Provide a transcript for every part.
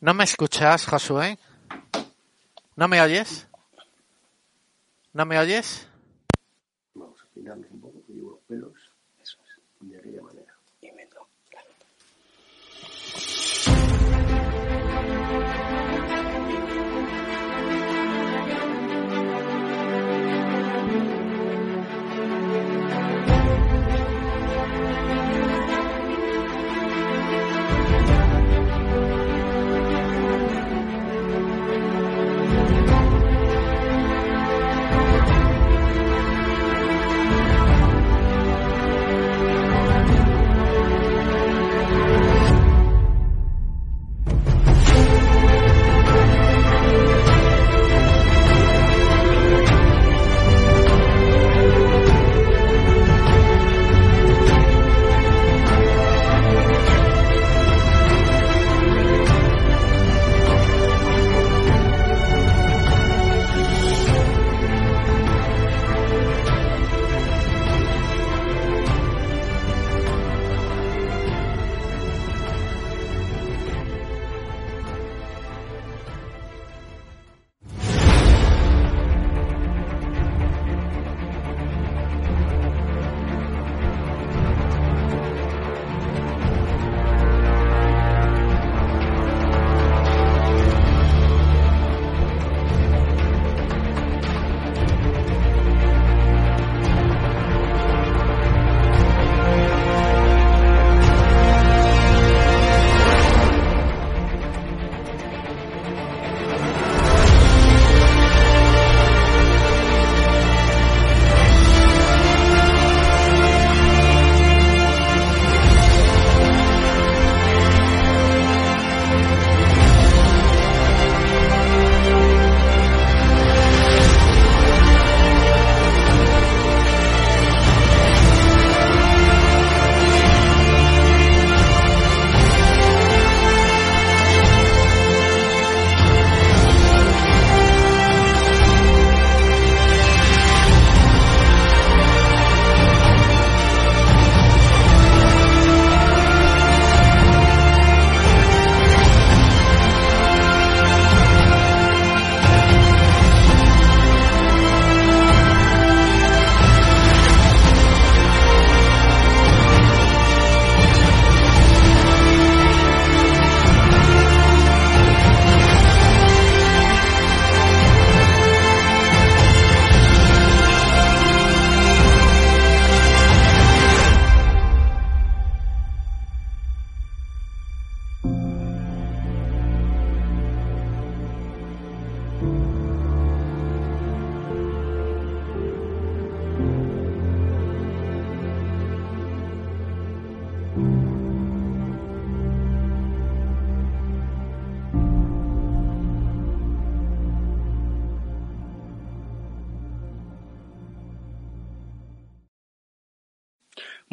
¿No me escuchas, Josué? ¿No me oyes? ¿No me oyes?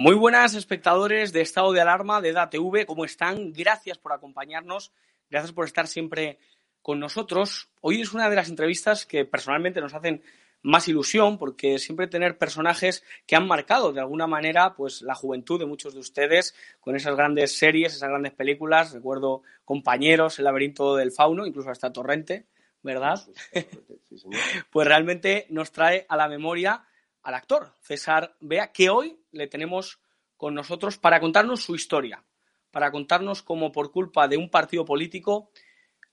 Muy buenas espectadores de Estado de Alarma de DATV, ¿cómo están? Gracias por acompañarnos, gracias por estar siempre con nosotros. Hoy es una de las entrevistas que personalmente nos hacen más ilusión porque siempre tener personajes que han marcado de alguna manera pues la juventud de muchos de ustedes con esas grandes series, esas grandes películas, recuerdo Compañeros, El laberinto del fauno, incluso hasta Torrente, ¿verdad? pues realmente nos trae a la memoria al actor César Bea, que hoy le tenemos con nosotros para contarnos su historia, para contarnos cómo por culpa de un partido político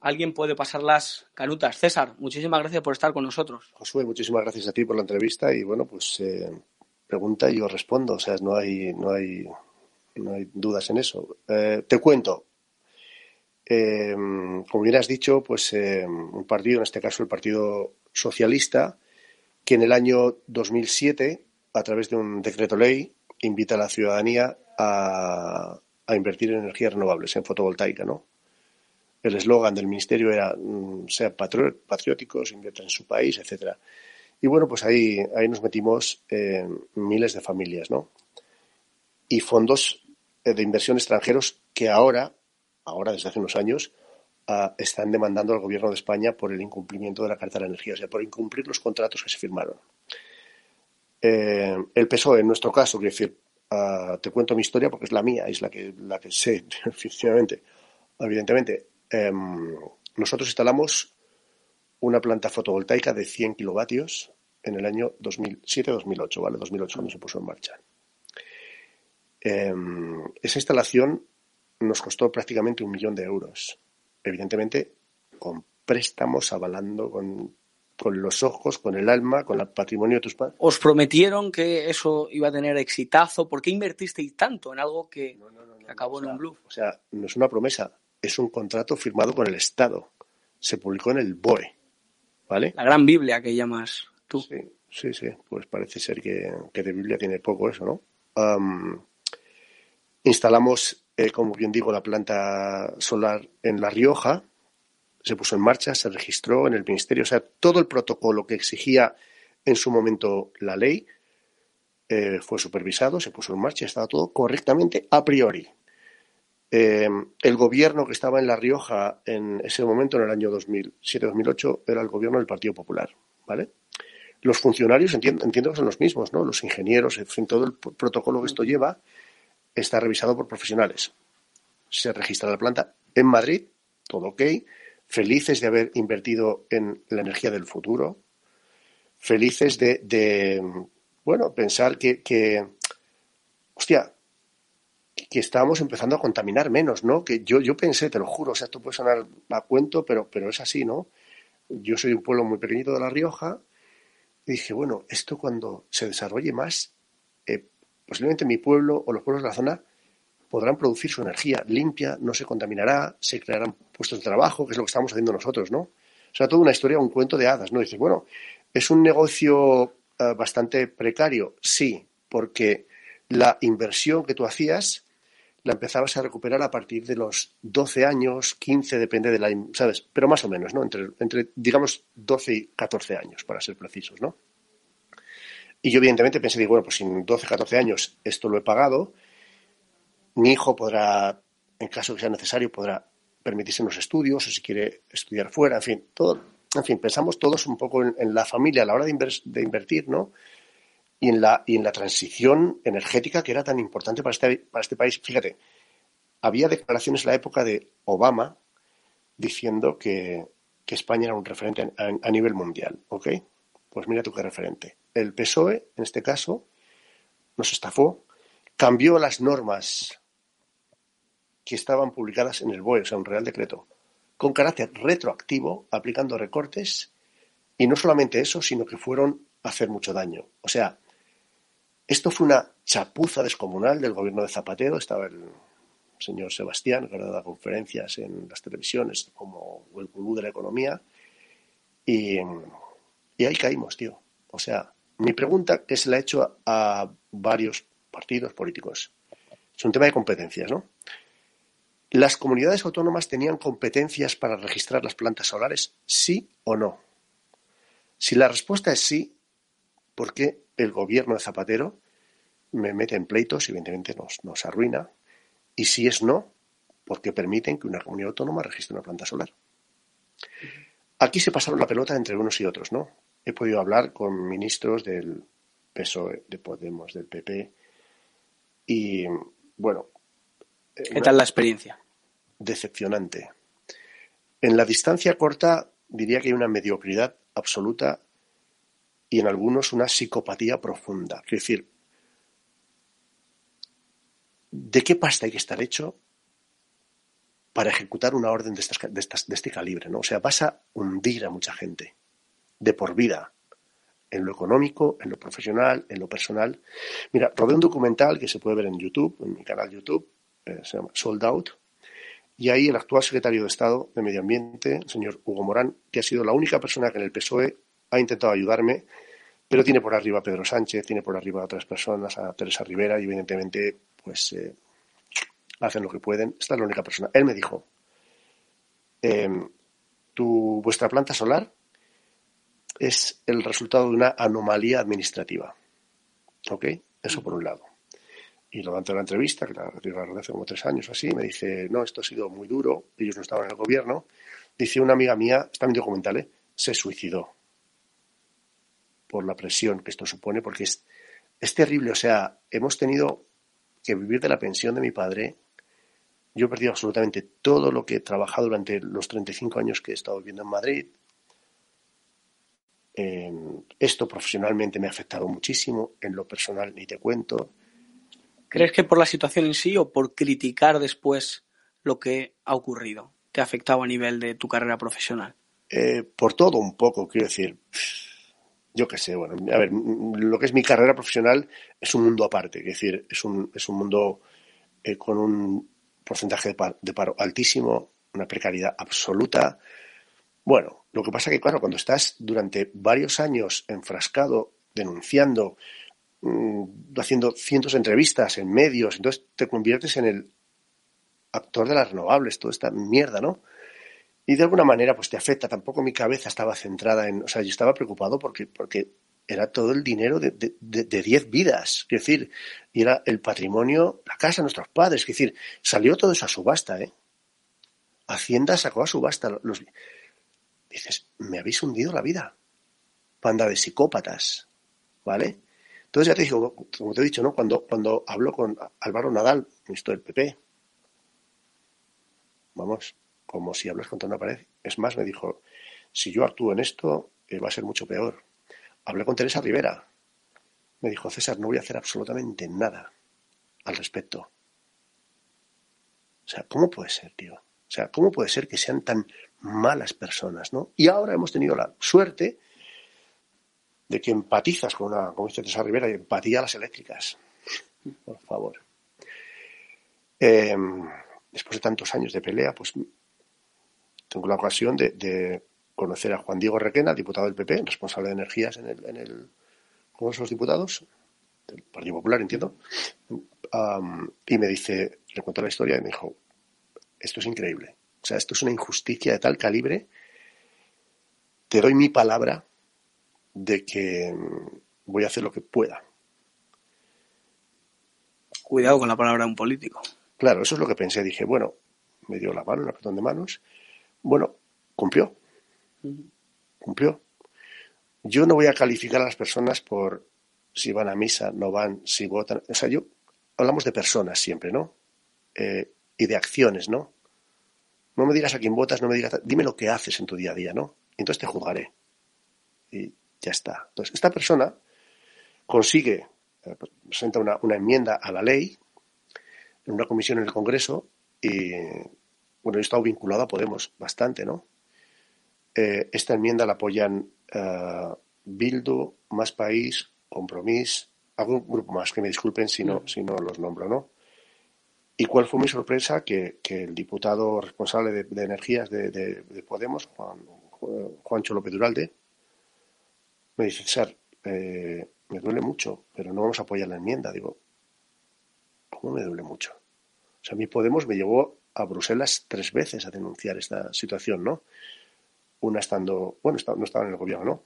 alguien puede pasar las canutas. César, muchísimas gracias por estar con nosotros. Josué, muchísimas gracias a ti por la entrevista y bueno, pues eh, pregunta y yo respondo, o sea, no hay, no hay, no hay dudas en eso. Eh, te cuento. Eh, como bien has dicho, pues un partido, en este caso el Partido Socialista, que en el año 2007, a través de un decreto ley, invita a la ciudadanía a, invertir en energías renovables, en fotovoltaica, ¿no? el eslogan del ministerio era mm, sean patrióticos, inviertan en su país, etcétera. Y bueno, pues ahí, ahí nos metimos eh, miles de familias, ¿no? Y fondos eh, de inversión extranjeros que ahora, ahora desde hace unos años, están demandando al gobierno de España por el incumplimiento de la Carta de la Energía, o sea, por incumplir los contratos que se firmaron. Eh, el PSOE, en nuestro caso, quiero decir, ah, te cuento mi historia porque es la mía, es la que, la que sé, efectivamente, evidentemente. Em, nosotros instalamos una planta fotovoltaica de 100 kilovatios en el año 2007-2008, ¿vale? 2008 cuando se puso en marcha. Em, esa instalación nos costó prácticamente un millón de euros. Evidentemente, con préstamos, avalando con, los ojos, con el alma, con el patrimonio de tus padres. ¿Os prometieron que eso iba a tener exitazo? ¿Por qué invertisteis tanto en algo que, acabó en un bluff? O sea, no es una promesa, es un contrato firmado con el Estado. Se publicó en el BOE. ¿Vale? La gran Biblia que llamas tú. Sí, sí, sí. Pues parece ser que, de Biblia tiene poco eso, ¿no? instalamos, eh, como bien digo, la planta solar en La Rioja. Se puso en marcha, se registró en el Ministerio. O sea, todo el protocolo que exigía en su momento la ley eh, fue supervisado, se puso en marcha, estaba todo correctamente a priori. Eh, el gobierno que estaba en La Rioja en ese momento, en el año 2007-2008, era el gobierno del Partido Popular, ¿vale? Los funcionarios entiendo, entiendo, que son los mismos, ¿no? Los ingenieros, en fin, todo el protocolo que esto lleva está revisado por profesionales. Se registra la planta en Madrid, todo ok. Felices de haber invertido en la energía del futuro. Felices de, bueno, pensar que, que hostia, que estábamos empezando a contaminar menos, ¿no? Que yo, yo pensé, te lo juro, o sea, esto puede sonar a cuento, pero, pero es así, ¿no? Yo soy de un pueblo muy pequeñito de La Rioja y dije, bueno, esto cuando se desarrolle más, posiblemente mi pueblo o los pueblos de la zona podrán producir su energía limpia, no se contaminará, se crearán puestos de trabajo, que es lo que estamos haciendo nosotros, ¿no? O sea, toda una historia, un cuento de hadas, ¿no? Dice, bueno, ¿es un negocio eh, bastante precario? Sí, porque la inversión que tú hacías la empezabas a recuperar a partir de los 12 años, 15, depende de la, ¿sabes? Pero más o menos, ¿no? Entre, entre digamos, 12 y 14 años, para ser precisos, ¿no? Y yo evidentemente pensé, digo, bueno, pues en 12, 14 años esto lo he pagado, mi hijo podrá, en caso que sea necesario, podrá permitirse unos estudios o si quiere estudiar fuera, en fin, todo, en fin, pensamos todos un poco en, la familia a la hora de, invertir, ¿no? y en la, y en la transición energética que era tan importante para este, para este país. Fíjate, había declaraciones en la época de Obama diciendo que, España era un referente a, nivel mundial. ¿Ok? Pues mira tú qué referente. El PSOE, en este caso, nos estafó, cambió las normas que estaban publicadas en el BOE, o sea, un Real Decreto, con carácter retroactivo, aplicando recortes, y no solamente eso, sino que fueron a hacer mucho daño. O sea, esto fue una chapuza descomunal del gobierno de Zapatero. Estaba el señor Sebastián, que ahora da conferencias en las televisiones como el gurú de la economía. Y, ahí caímos, tío. O sea, mi pregunta que se la he hecho a, varios partidos políticos. Es un tema de competencias, ¿no? ¿Las comunidades autónomas tenían competencias para registrar las plantas solares? ¿Sí o no? Si la respuesta es sí, ¿por qué el gobierno de Zapatero me mete en pleitos y evidentemente nos, nos arruina. Y si es no, porque permiten que una comunidad autónoma registre una planta solar. Aquí se pasaron la pelota entre unos y otros, ¿no? He podido hablar con ministros del PSOE, de Podemos, del PP, y bueno. ¿Qué tal la experiencia? Decepcionante. En la distancia corta diría que hay una mediocridad absoluta y en algunos una psicopatía profunda. Es decir, ¿de qué pasta hay que estar hecho para ejecutar una orden de, de, este calibre? ¿no? O sea, vas a hundir a mucha gente de por vida, en lo económico, en lo profesional, en lo personal. Mira, rodé un documental que se puede ver en YouTube, en mi canal YouTube, eh, se llama Sold Out, y ahí el actual secretario de Estado de Medio Ambiente, el señor Hugo Morán, que ha sido la única persona que en el PSOE ha intentado ayudarme, pero tiene por arriba a Pedro Sánchez, tiene por arriba a otras personas, a Teresa Rivera, y evidentemente, pues eh, hacen lo que pueden. Esta es la única persona. Él me dijo, em, tu, vuestra planta solar es el resultado de una anomalía administrativa. ¿Ok? Eso por un lado. Y durante la entrevista, que la realizé hace como tres años o así, me dice, no, esto ha sido muy duro, ellos no estaban en el gobierno. Dice una amiga mía, está en documental, ¿eh? se suicidó por la presión que esto supone, porque es, es terrible. O sea, hemos tenido que vivir de la pensión de mi padre. Yo he perdido absolutamente todo lo que he trabajado durante los 35 años que he estado viviendo en Madrid. Esto profesionalmente me ha afectado muchísimo, en lo personal ni te cuento. ¿Crees que por la situación en sí o por criticar después lo que ha ocurrido te ha afectado a nivel de tu carrera profesional? Eh, por todo un poco, quiero decir yo qué sé, bueno, a ver, lo que es mi carrera profesional es un mundo aparte, es decir, es un, es un mundo eh, con un porcentaje de paro, altísimo, una precariedad absoluta. Bueno, lo que pasa que, claro, cuando estás durante varios años enfrascado, denunciando, mm, haciendo cientos de entrevistas en medios, entonces te conviertes en el actor de las renovables, toda esta mierda, ¿no? y de alguna manera pues te afecta. Tampoco mi cabeza estaba centrada en, o sea, yo estaba preocupado porque, porque era todo el dinero de, de, diez vidas, es decir, y era el patrimonio, la casa de nuestros padres, es decir, salió todo eso a subasta, ¿eh? Hacienda sacó a subasta los... Dices, me habéis hundido la vida, panda de psicópatas, ¿vale? Entonces ya te digo, como te he dicho, ¿no? Cuando, cuando hablo con Álvaro Nadal, ministro del PP, vamos, como si hablas contra una pared. Es más, me dijo, si yo actúo en esto, eh, va a ser mucho peor. Hablé con Teresa Rivera. Me dijo, César, no voy a hacer absolutamente nada al respecto. O sea, ¿cómo puede ser, tío? O sea, ¿cómo puede ser que sean tan malas personas, no? Y ahora hemos tenido la suerte de que empatizas con una, como dice Rivera, y empatía a las eléctricas. Por favor. Em, después de tantos años de pelea, pues tengo la ocasión de, conocer a Juan Diego Requena, diputado del PP, responsable de energías en el, en el los Diputados, del Partido Popular, entiendo, y me dice, le contó la historia y me dijo, esto es increíble, o sea, esto es una injusticia de tal calibre, te doy mi palabra de que voy a hacer lo que pueda. Cuidado con la palabra de un político. Claro, eso es lo que pensé. Dije, bueno, me dio la mano, un apretón de manos, bueno, cumplió. Cumplió. Yo no voy a calificar a las personas por si van a misa, no van, si votan. O sea, yo hablamos de personas siempre, ¿no? Eh, y de acciones, ¿no? No me digas a quién votas, no me digas, dime lo que haces en tu día a día, ¿no? Y entonces te juzgaré. Y ya está. Entonces, esta persona consigue, eh, presenta una, una enmienda a la ley en una comisión en el Congreso y bueno, he estado vinculado a Podemos bastante, ¿no? Eh, esta enmienda la apoyan uh, Bildu, Más País, Compromís, algún grupo más, que me disculpen si no, si no los nombro, ¿no? ¿Y cuál fue mi sorpresa? Que, el diputado responsable de, energías de, Podemos, Juan, Juancho López Duralde, me dice, César, eh, me duele mucho, pero no vamos a apoyar la enmienda. Digo, ¿cómo me duele mucho? O sea, a mí Podemos me llevó a Bruselas tres veces a denunciar esta situación, ¿no? Una estando, bueno, no estaba en el gobierno, ¿no?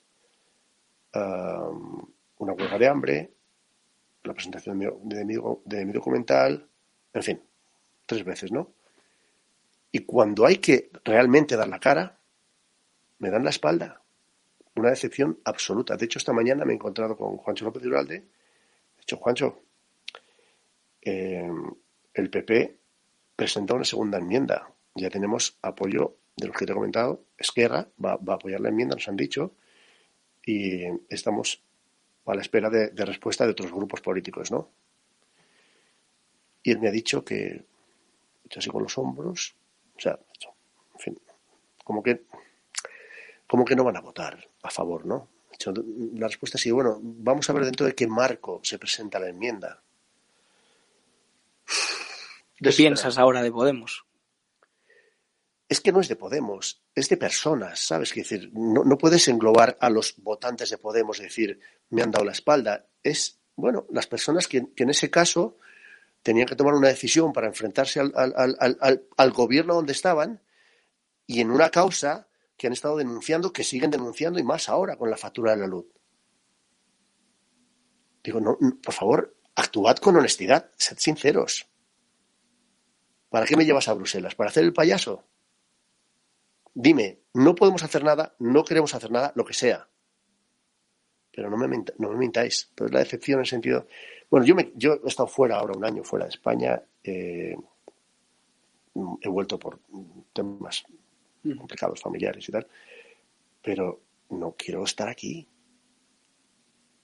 una huelga de hambre, la presentación de mi, de mi documental, en fin, tres veces, ¿no? Y cuando hay que realmente dar la cara, me dan la espalda. Una decepción absoluta. De hecho, esta mañana me he encontrado con Juancho López Duralde. He dicho, Juancho, eh, el PP presentado una segunda enmienda. Ya tenemos apoyo de los que te he comentado. Esquerra va, a apoyar la enmienda, nos han dicho, y estamos a la espera de, respuesta de otros grupos políticos, ¿no? Y él me ha dicho que, hecho así con los hombros, o sea, en fin, como que, como que no van a votar a favor, ¿no? La respuesta ha sido, bueno, vamos a ver dentro de qué marco se presenta la enmienda. ¿Qué piensas ahora de Podemos? Es que no es de Podemos, es de personas, ¿sabes? Es decir, no, no puedes englobar a los votantes de Podemos, decir, me han dado la espalda. Es, bueno, las personas que, en ese caso tenían que tomar una decisión para enfrentarse al, al, al, al, gobierno donde estaban y en una causa que han estado denunciando, que siguen denunciando y más ahora con la factura de la luz. Digo, no, por favor, actuad con honestidad, sed sinceros. ¿Para qué me llevas a Bruselas? ¿Para hacer el payaso? Dime, no podemos hacer nada, no queremos hacer nada, lo que sea. Pero no me, no me mintáis. Pero es la decepción en el sentido. Bueno, yo, me, yo he estado fuera ahora un año, fuera de España. Eh, he vuelto por temas complicados familiares y tal. Pero no quiero estar aquí.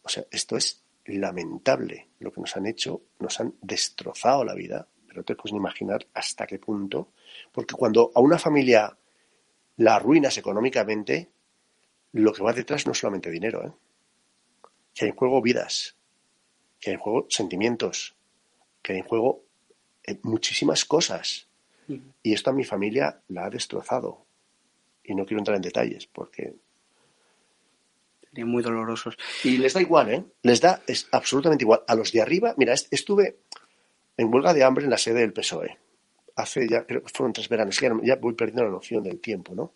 O sea, esto es lamentable lo que nos han hecho, nos han destrozado la vida, pero te puedes imaginar hasta qué punto, porque cuando a una familia la arruinas económicamente, lo que va detrás no es solamente dinero, ¿eh? que hay en juego vidas, que hay en juego sentimientos, que hay en juego eh, muchísimas cosas. Y esto a mi familia la ha destrozado. Y no quiero entrar en detalles porque serían muy dolorosos. Y les da igual, ¿eh? Les da es absolutamente igual. A los de arriba, mira, estuve en huelga de hambre en la sede del PSOE. Hace ya, creo que fueron tres veranos, ya voy perdiendo la noción del tiempo, ¿no?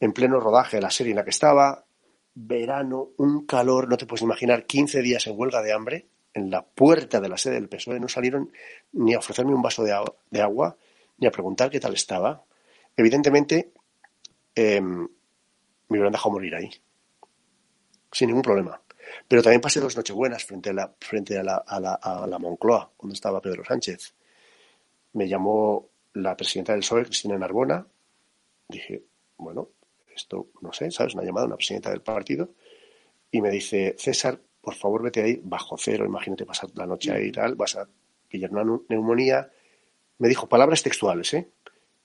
En pleno rodaje de la serie en la que estaba, verano, un calor, no te puedes imaginar, 15 días en huelga de hambre, en la puerta de la sede del PSOE, no salieron ni a ofrecerme un vaso de, agua, ni a preguntar qué tal estaba. Evidentemente, eh, me hubieran dejado morir ahí sin ningún problema. Pero también pasé dos nochebuenas frente a la, frente a la, a la, a la Moncloa, donde estaba Pedro Sánchez. Me llamó la presidenta del PSOE, Cristina Narbona. Dije, bueno, esto no sé, ¿sabes? Una llamada a una presidenta del partido. Y me dice, César, por favor vete ahí bajo cero, imagínate pasar la noche ahí y tal, vas a pillar una neumonía. Me dijo palabras textuales, ¿eh?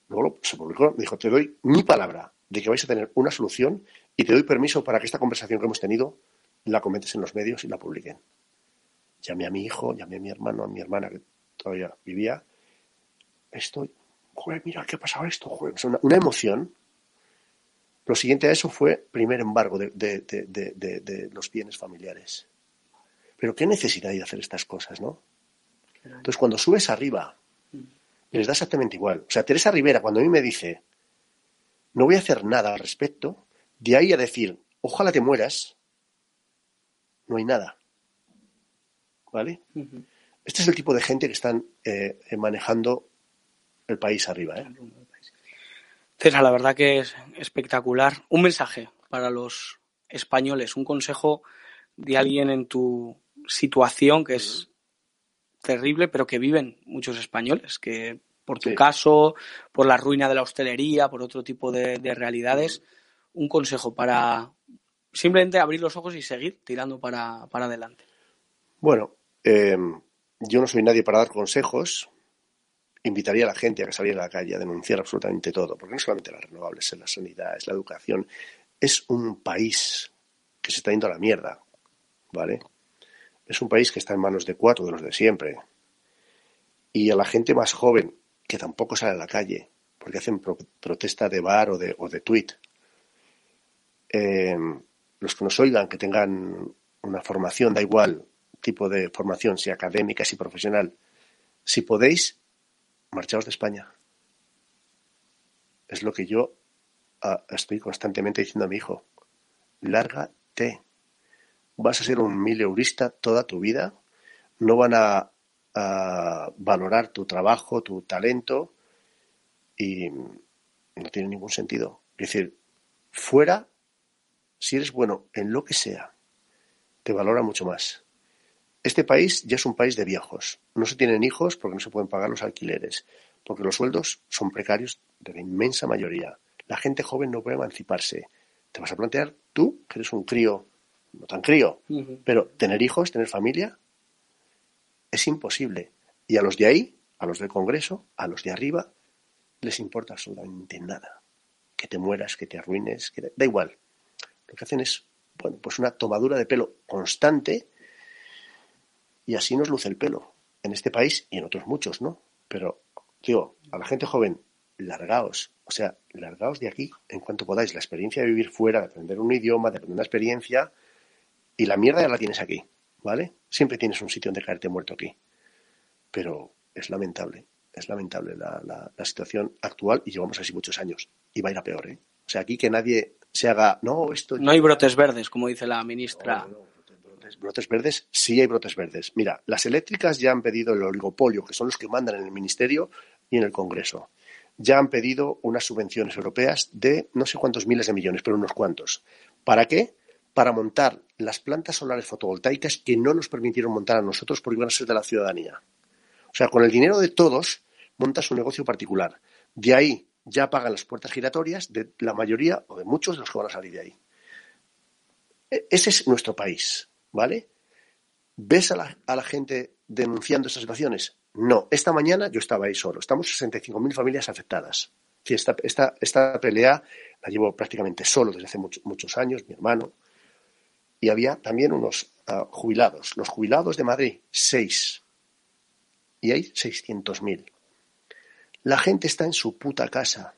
Luego se publicó, me dijo, te doy mi palabra de que vais a tener una solución y te doy permiso para que esta conversación que hemos tenido la comentes en los medios y la publiquen. Llamé a mi hijo, llamé a mi hermano, a mi hermana que todavía vivía. Estoy, joder, mira qué ha pasado esto, joder. una, emoción. Lo siguiente a eso fue primer embargo de, de, los bienes familiares. Pero qué necesidad hay de hacer estas cosas, ¿no? Entonces, cuando subes arriba, les da exactamente igual. O sea, Teresa Rivera, cuando a mí me dice, no voy a hacer nada al respecto, de ahí a decir, ojalá te mueras, no hay nada. ¿Vale? Este es el tipo de gente que están eh, manejando el país arriba. ¿eh? César, la verdad que es espectacular. Un mensaje para los españoles, un consejo de alguien en tu situación que es terrible, pero que viven muchos españoles, que por tu caso, por la ruina de la hostelería, por otro tipo de realidades, un consejo para simplemente abrir los ojos y seguir tirando para, adelante? Bueno, em, yo no soy nadie para dar consejos. Invitaría a la gente a que saliera a la calle a denunciar absolutamente todo, porque no solamente las renovables, es la sanidad, es la educación. Es un país que se está yendo a la mierda, ¿vale? Es un país que está en manos de cuatro de los de siempre. Y a la gente más joven, que tampoco sale a la calle, porque hacen protesta de bar o de, o de tweet, eh, los que nos oigan, que tengan una formación, da igual tipo de formación, si académica, si profesional, si podéis, marchaos de España. Es lo que yo ah, estoy constantemente diciendo a mi hijo. Lárgate. Vas a ser un mileurista toda tu vida. No van a, a valorar tu trabajo, tu talento y no tiene ningún sentido. Es decir, fuera si eres bueno en lo que sea, te valora mucho más. Este país ya es un país de viejos. No se tienen hijos porque no se pueden pagar los alquileres, porque los sueldos son precarios de la inmensa mayoría. La gente joven no puede emanciparse. Te vas a plantear tú, que eres un crío, no tan crío, pero tener hijos, tener familia, es imposible. Y a los de ahí, a los del Congreso, a los de arriba, les importa absolutamente nada. Que te mueras, que te arruines, que da igual lo que hacen es, bueno, pues una tomadura de pelo constante y así nos luce el pelo en este país y en otros muchos, ¿no? Pero, digo, a la gente joven, largaos, o sea, largaos de aquí en cuanto podáis. La experiencia de vivir fuera, de aprender un idioma, de aprender una experiencia, y la mierda ya la tienes aquí, ¿vale? Siempre tienes un sitio donde caerte muerto aquí. Pero es lamentable, es lamentable la, la, situación actual y llevamos así muchos años. Y va a ir a peor, ¿eh? O sea, aquí que nadie se haga, no, esto... No hay brotes verdes, como dice la ministra. Brotes, verdes, sí hay brotes verdes. Mira, las eléctricas ya han pedido el oligopolio, que son los que mandan en el Ministerio y en el Congreso. Ya han pedido unas subvenciones europeas de no sé cuántos miles de millones, pero unos cuantos. ¿Para qué? Para montar las plantas solares fotovoltaicas que no nos permitieron montar a nosotros porque iban a ser de la ciudadanía. O sea, con el dinero de todos monta su negocio particular. De ahí ya pagan las puertas giratorias de la mayoría o de muchos de los que van a salir de ahí. E, ese es nuestro país, ¿vale? ¿Ves a la, a la gente denunciando estas situaciones? No. Esta mañana yo estaba ahí solo. Estamos 65.000 familias afectadas. Esta, esta, esta, pelea la llevo prácticamente solo desde hace muchos años, mi hermano. Y había también unos ah, jubilados. Los jubilados de Madrid, seis. Y hay 600.000. La gente está en su puta casa,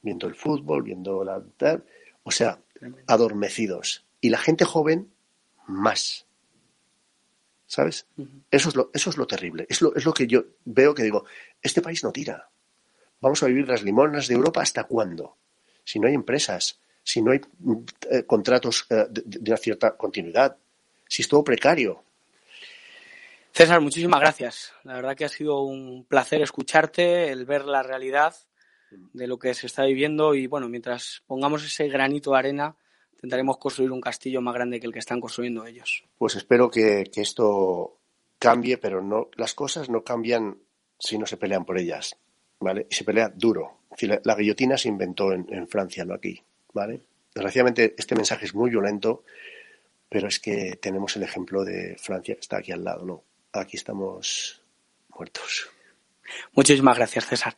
viendo el fútbol, viendo la... O sea, adormecidos. Y la gente joven, más. ¿Sabes? eso, es lo, eso es lo terrible. Es lo, es lo que yo veo que digo, este país no tira. Vamos a vivir las limonas de Europa hasta cuándo? Si no hay empresas, si no hay eh, contratos eh, de, una cierta continuidad, si es todo precario, César, muchísimas gracias. La verdad que ha sido un placer escucharte, el ver la realidad de lo que se está viviendo y bueno, mientras pongamos ese granito de arena, intentaremos construir un castillo más grande que el que están construyendo ellos. Pues espero que, esto cambie, pero no, las cosas no cambian si no se pelean por ellas, ¿vale? Y se pelea duro. La, guillotina se inventó en, en, Francia, no aquí, ¿vale? Desgraciadamente este mensaje es muy violento, pero es que tenemos el ejemplo de Francia que está aquí al lado, ¿no? aquí estamos muertos. Muchísimas gracias, César.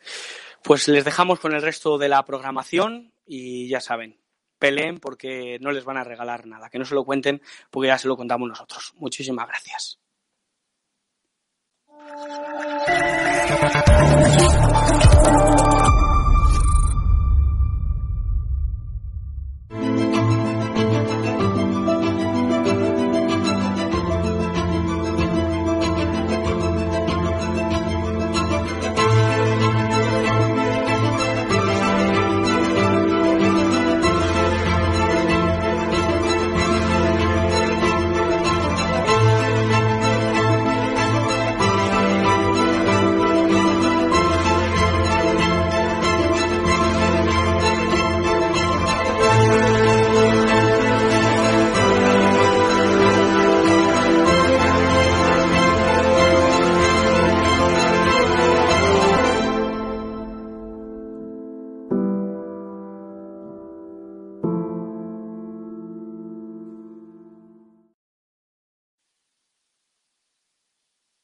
Pues les dejamos con el resto de la programación y ya saben, peleen porque no les van a regalar nada, que no se lo cuenten porque ya se lo contamos nosotros. Muchísimas gracias.